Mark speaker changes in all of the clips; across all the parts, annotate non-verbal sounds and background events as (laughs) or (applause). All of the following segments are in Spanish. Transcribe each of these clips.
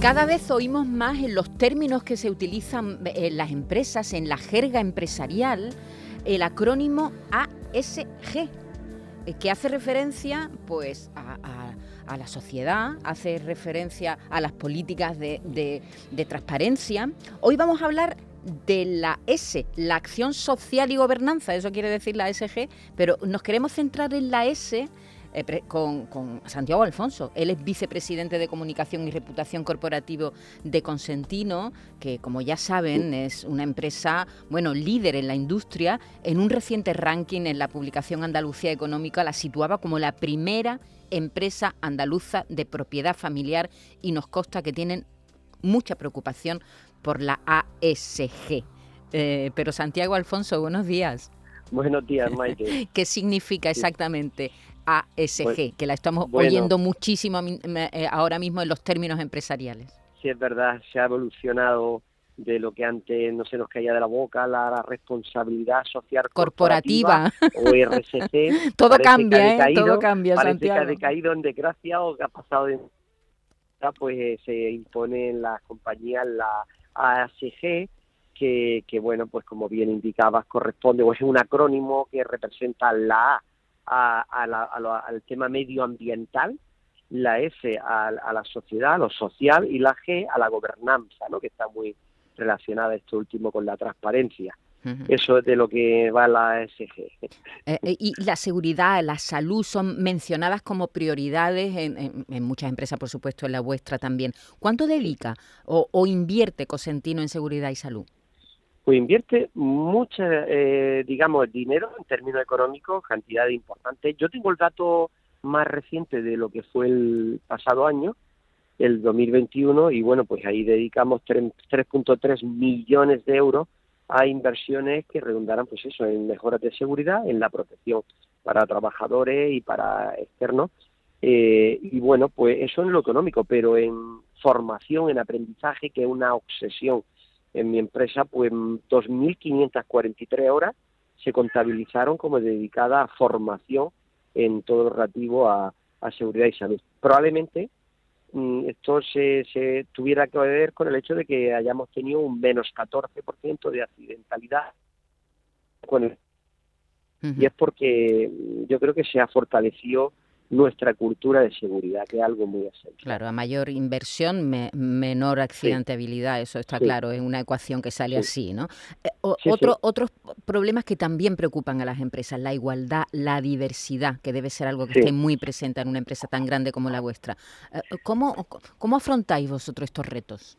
Speaker 1: Cada vez oímos más en los términos que se utilizan en las empresas, en la jerga empresarial, el acrónimo ASG, eh, que hace referencia pues, a, la sociedad, hace referencia a las políticas de, de transparencia. Hoy vamos a hablar de la S, la acción social y gobernanza, eso quiere decir la SG, pero nos queremos centrar en la S eh, con, Santiago Alfonso. Él es vicepresidente de Comunicación y Reputación Corporativo de Consentino, que como ya saben es una empresa, bueno, líder en la industria. En un reciente ranking en la publicación Andalucía Económica la situaba como la primera empresa andaluza de propiedad familiar y nos consta que tienen mucha preocupación por la ASG. Eh, pero Santiago Alfonso, buenos días.
Speaker 2: Buenos días, (laughs) Maite.
Speaker 1: ¿Qué significa exactamente ASG, pues, que la estamos oyendo muchísimo eh, ahora mismo en los términos empresariales.
Speaker 2: Sí, es verdad, se ha evolucionado de lo que antes no se nos caía de la boca, la, responsabilidad social corporativa, o RSC. (laughs)
Speaker 1: todo cambia, ¿eh? todo cambia,
Speaker 2: parece que ha decaído en desgracia o que ha pasado de pues se impone en las compañías la ASG, que, que bueno, pues como bien indicabas, corresponde o es un acrónimo que representa la A al tema medioambiental, la S a, la sociedad, a lo social y la G a la gobernanza, ¿no? que está muy relacionada esto último con la transparencia. Eso es de lo que va la SG.
Speaker 1: Eh, eh, y la seguridad, la salud son mencionadas como prioridades en, muchas empresas, por supuesto, en la vuestra también. ¿Cuánto dedica o, o invierte Cosentino en seguridad y salud?
Speaker 2: Pues invierte mucho, eh, digamos, dinero en términos económicos, cantidades importantes. Yo tengo el dato más reciente de lo que fue el pasado año, el 2021, y bueno, pues ahí dedicamos 3.3 millones de euros a inversiones que redundaran, pues eso, en mejoras de seguridad, en la protección para trabajadores y para externos. Eh, y bueno, pues eso en lo económico, pero en formación, en aprendizaje, que es una obsesión en mi empresa, pues 2.543 horas se contabilizaron como dedicada a formación en todo lo relativo a, seguridad y salud. Probablemente mm, esto se, se, tuviera que ver con el hecho de que hayamos tenido un menos 14% de accidentalidad. Y es porque yo creo que se ha fortalecido nuestra cultura de seguridad, que es algo muy esencial.
Speaker 1: Claro, a mayor inversión, menor accidentabilidad, eso está claro, es una ecuación que sale así, ¿no? Eh, otros problemas que también preocupan a las empresas, la igualdad, la diversidad, que debe ser algo que esté muy presente en una empresa tan grande como la vuestra. Eh, ¿Cómo, cómo afrontáis vosotros estos retos?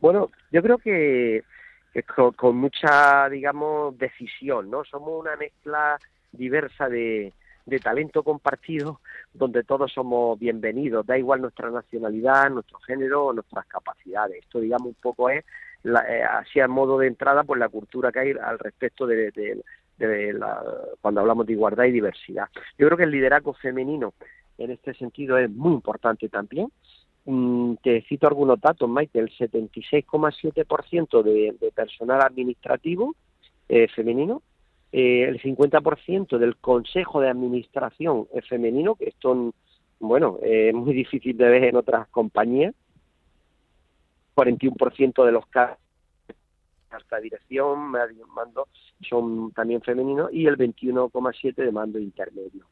Speaker 2: Bueno, yo creo que, con, con mucha, digamos, decisión, ¿no? Somos una mezcla diversa de de talento compartido donde todos somos bienvenidos, da igual nuestra nacionalidad, nuestro género o nuestras capacidades. Esto, digamos, un poco es, la, eh, modo de entrada, pues la cultura que hay al respecto de, la, cuando hablamos de igualdad y diversidad. Yo creo que el liderazgo femenino en este sentido es muy importante también. Mm, te cito algunos datos, Mike, el 76,7% de, de personal administrativo eh, femenino eh, el 50% del consejo de administración es femenino, que esto, bueno, es muy (laughs) difícil de ver en otras compañías. 41% de los casos hasta dirección, mando, son también femeninos y el 21,7% de mando intermedio.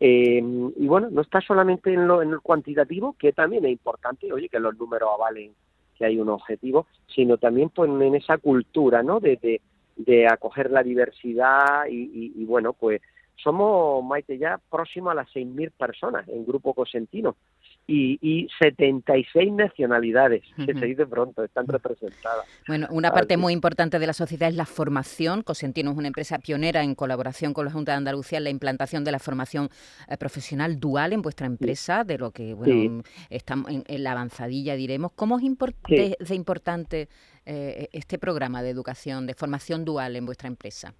Speaker 2: Eh, y bueno, no está solamente en, lo, en el cuantitativo, que también es importante, oye, que los números avalen que hay un objetivo, sino también pues, en esa cultura, ¿no? De, de acoger la diversidad y, bueno, pues somos, Maite, ya próximo a las 6.000 personas en Grupo Cosentino y, y 76 nacionalidades, que se dice pronto, están representadas.
Speaker 1: Bueno, una parte muy importante de la sociedad es la formación. Cosentino es una empresa pionera en colaboración con la Junta de Andalucía en la implantación de la formación eh, profesional dual en vuestra empresa, de lo que, bueno, estamos en, la avanzadilla, diremos. ¿Cómo es, es importante eh, este programa de educación, de formación dual en vuestra empresa?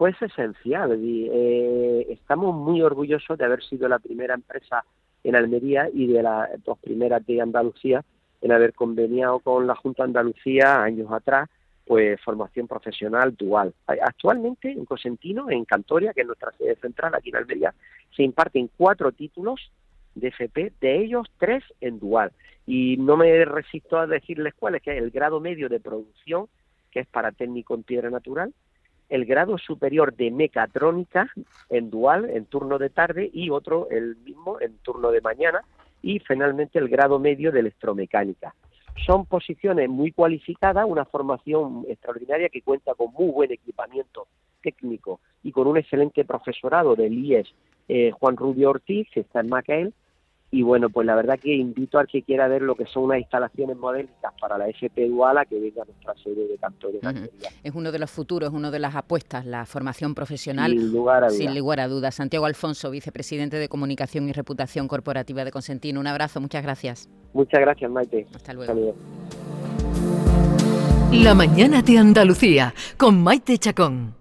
Speaker 2: Pues esencial. Eh, estamos muy orgullosos de haber sido la primera empresa en Almería y de las dos primeras de Andalucía en haber conveniado con la Junta de Andalucía años atrás, pues formación profesional dual. Actualmente en Cosentino, en Cantoria, que es nuestra sede central aquí en Almería, se imparten cuatro títulos de FP, de ellos tres en dual. Y no me resisto a decirles cuáles, que es el grado medio de producción, que es para técnico en piedra natural, el grado superior de mecatrónica en dual, en turno de tarde, y otro, el mismo, en turno de mañana, y finalmente el grado medio de electromecánica. Son posiciones muy cualificadas, una formación extraordinaria que cuenta con muy buen equipamiento técnico y con un excelente profesorado del IES eh, Juan Rubio Ortiz, que está en Macael, y bueno, pues la verdad que invito al que quiera ver lo que son unas instalaciones modélicas para la FP Dual a que venga a nuestra sede de Cantoria.
Speaker 1: Es uno de los futuros, es una de las apuestas, la formación profesional.
Speaker 2: Sin lugar a dudas.
Speaker 1: Sin lugar a dudas. Santiago Alfonso, vicepresidente de Comunicación y Reputación Corporativa de Consentino. Un abrazo, muchas gracias.
Speaker 2: Muchas gracias, Maite.
Speaker 1: Hasta luego.
Speaker 3: La mañana de Andalucía, con Maite Chacón.